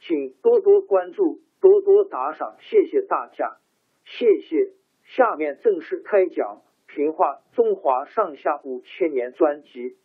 请多多关注，多多打赏，谢谢大家，谢谢。下面正式开讲《评话中华上下五千年》专辑。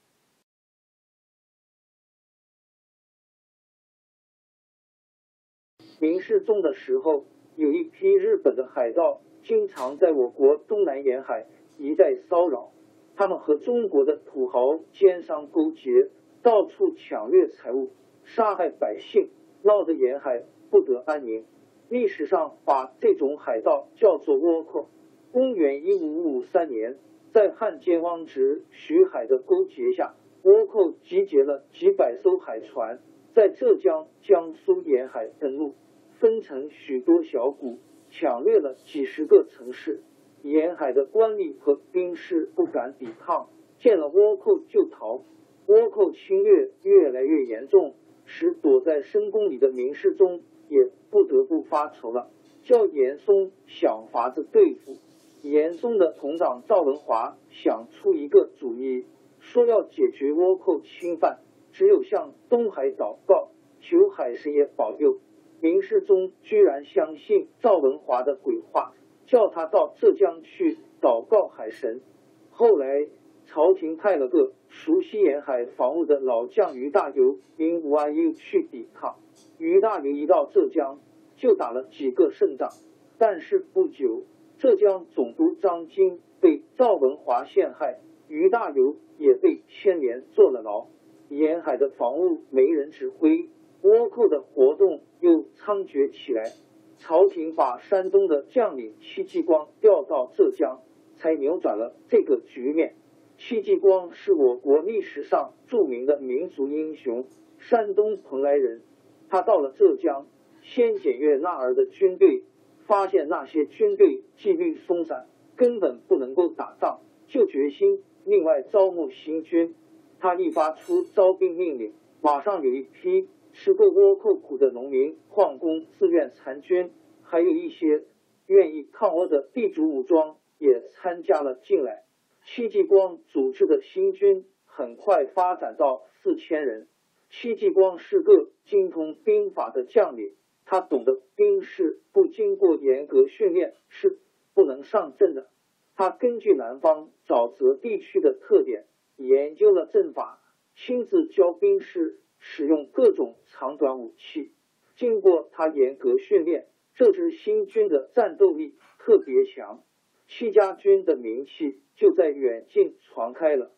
明世宗的时候，有一批日本的海盗，经常在我国东南沿海一带骚扰，他们和中国的土豪奸商勾结，到处抢掠财物，杀害百姓。闹得沿海不得安宁。历史上把这种海盗叫做倭寇。公元一五五三年，在汉奸汪直、徐海的勾结下，倭寇集结了几百艘海船，在浙江、江苏沿海登陆，分成许多小股，抢掠了几十个城市。沿海的官吏和兵士不敢抵抗，见了倭寇就逃。倭寇侵略越来越严重。使躲在深宫里的明世宗也不得不发愁了，叫严嵩想法子对付。严嵩的同长赵文华想出一个主意，说要解决倭寇侵犯，只有向东海祷告，求海神爷保佑。明世宗居然相信赵文华的鬼话，叫他到浙江去祷告海神。后来。朝廷派了个熟悉沿海防务的老将于大猷因吴安又去抵抗。于大猷一到浙江，就打了几个胜仗。但是不久，浙江总督张经被赵文华陷害，于大猷也被牵连坐了牢。沿海的防务没人指挥，倭寇的活动又猖獗起来。朝廷把山东的将领戚继光调到浙江，才扭转了这个局面。戚继光是我国历史上著名的民族英雄，山东蓬莱人。他到了浙江，先检阅那儿的军队，发现那些军队纪律松散，根本不能够打仗，就决心另外招募新军。他一发出招兵命令，马上有一批吃过倭寇苦的农民、矿工自愿参军，还有一些愿意抗倭的地主武装也参加了进来。戚继光组织的新军很快发展到四千人。戚继光是个精通兵法的将领，他懂得兵士不经过严格训练是不能上阵的。他根据南方沼泽地区的特点，研究了阵法，亲自教兵士使用各种长短武器。经过他严格训练，这支新军的战斗力特别强。戚家军的名气就在远近传开了。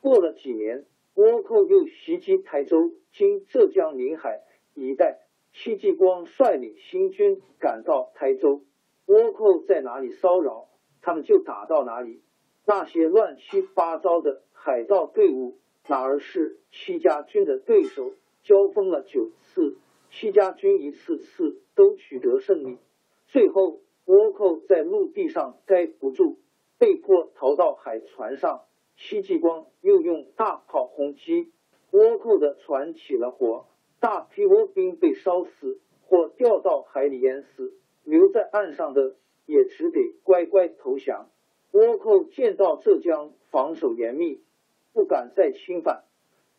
过了几年，倭寇又袭击台州（今浙江临海一带）。戚继光率领新军赶到台州，倭寇在哪里骚扰，他们就打到哪里。那些乱七八糟的海盗队伍，哪儿是戚家军的对手？交锋了九次，戚家军一次次都取得胜利，最后。倭寇在陆地上待不住，被迫逃到海船上。戚继光又用大炮轰击，倭寇的船起了火，大批倭兵被烧死或掉到海里淹死。留在岸上的也只得乖乖投降。倭寇见到浙江防守严密，不敢再侵犯。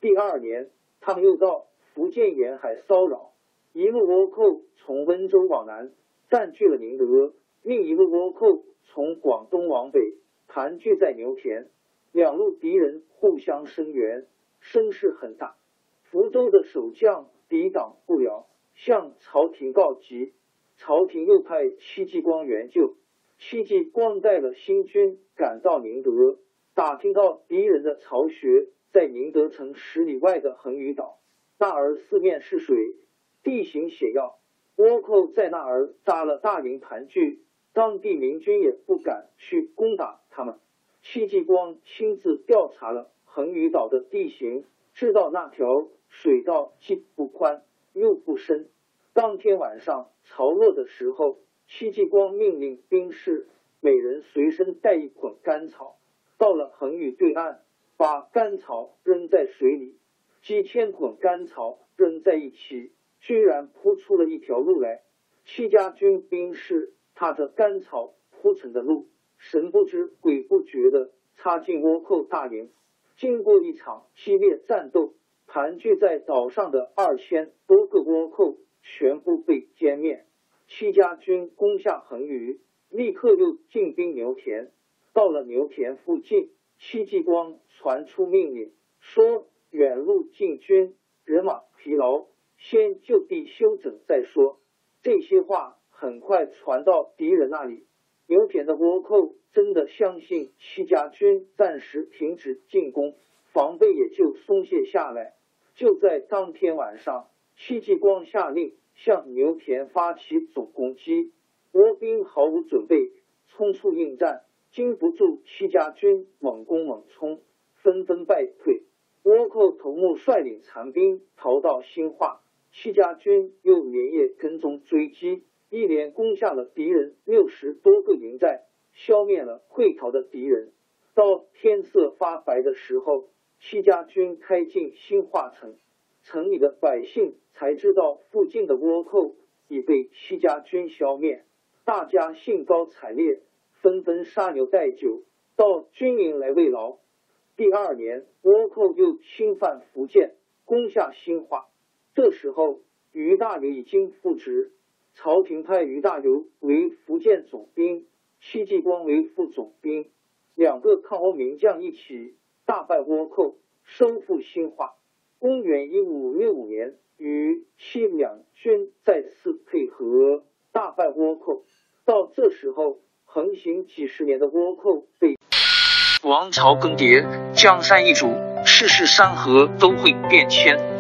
第二年，他们又到福建沿海骚扰，一路倭寇从温州往南占据了宁德，另一路倭寇从广东往北盘踞在牛田，两路敌人互相声援，声势很大。福州的守将抵挡不了，向朝廷告急。朝廷又派戚继光援救。戚继光带了新军赶到宁德，打听到敌人的巢穴在宁德城十里外的横屿岛，那儿四面是水，地形险要，倭寇在那儿扎了大营盘踞，当地民军也不敢去攻打他们。戚继光亲自调查了横屿岛的地形，知道那条水道既不宽又不深。当天晚上潮落的时候。戚继光命令兵士每人随身带一捆干草，到了横屿对岸，把干草扔在水里，几千捆干草扔在一起，居然铺出了一条路来。戚家军兵士踏着干草铺成的路，神不知鬼不觉的插进倭寇大营。经过一场激烈战斗，盘踞在岛上的二千多个倭寇全部被歼灭。戚家军攻下横屿，立刻又进兵牛田。到了牛田附近，戚继光传出命令，说远路进军，人马疲劳，先就地休整再说。这些话很快传到敌人那里，牛田的倭寇真的相信戚家军暂时停止进攻，防备也就松懈下来。就在当天晚上，戚继光下令。向牛田发起总攻击，倭兵毫无准备，冲出应战，经不住戚家军猛攻猛冲，纷纷败退。倭寇头目率领残兵逃到兴化，戚家军又连夜跟踪追击，一连攻下了敌人六十多个营寨，消灭了会逃的敌人。到天色发白的时候，戚家军开进兴化城。城里的百姓才知道附近的倭寇已被戚家军消灭，大家兴高采烈，纷纷杀牛带酒到军营来慰劳。第二年，倭寇又侵犯福建，攻下兴化。这时候，于大猷已经复职，朝廷派于大猷为福建总兵，戚继光为副总兵，两个抗倭名将一起大败倭寇，收复兴化。公元一五六五年，与戚两军再次配合，大败倭寇。到这时候，横行几十年的倭寇被王朝更迭，江山易主，世事山河都会变迁。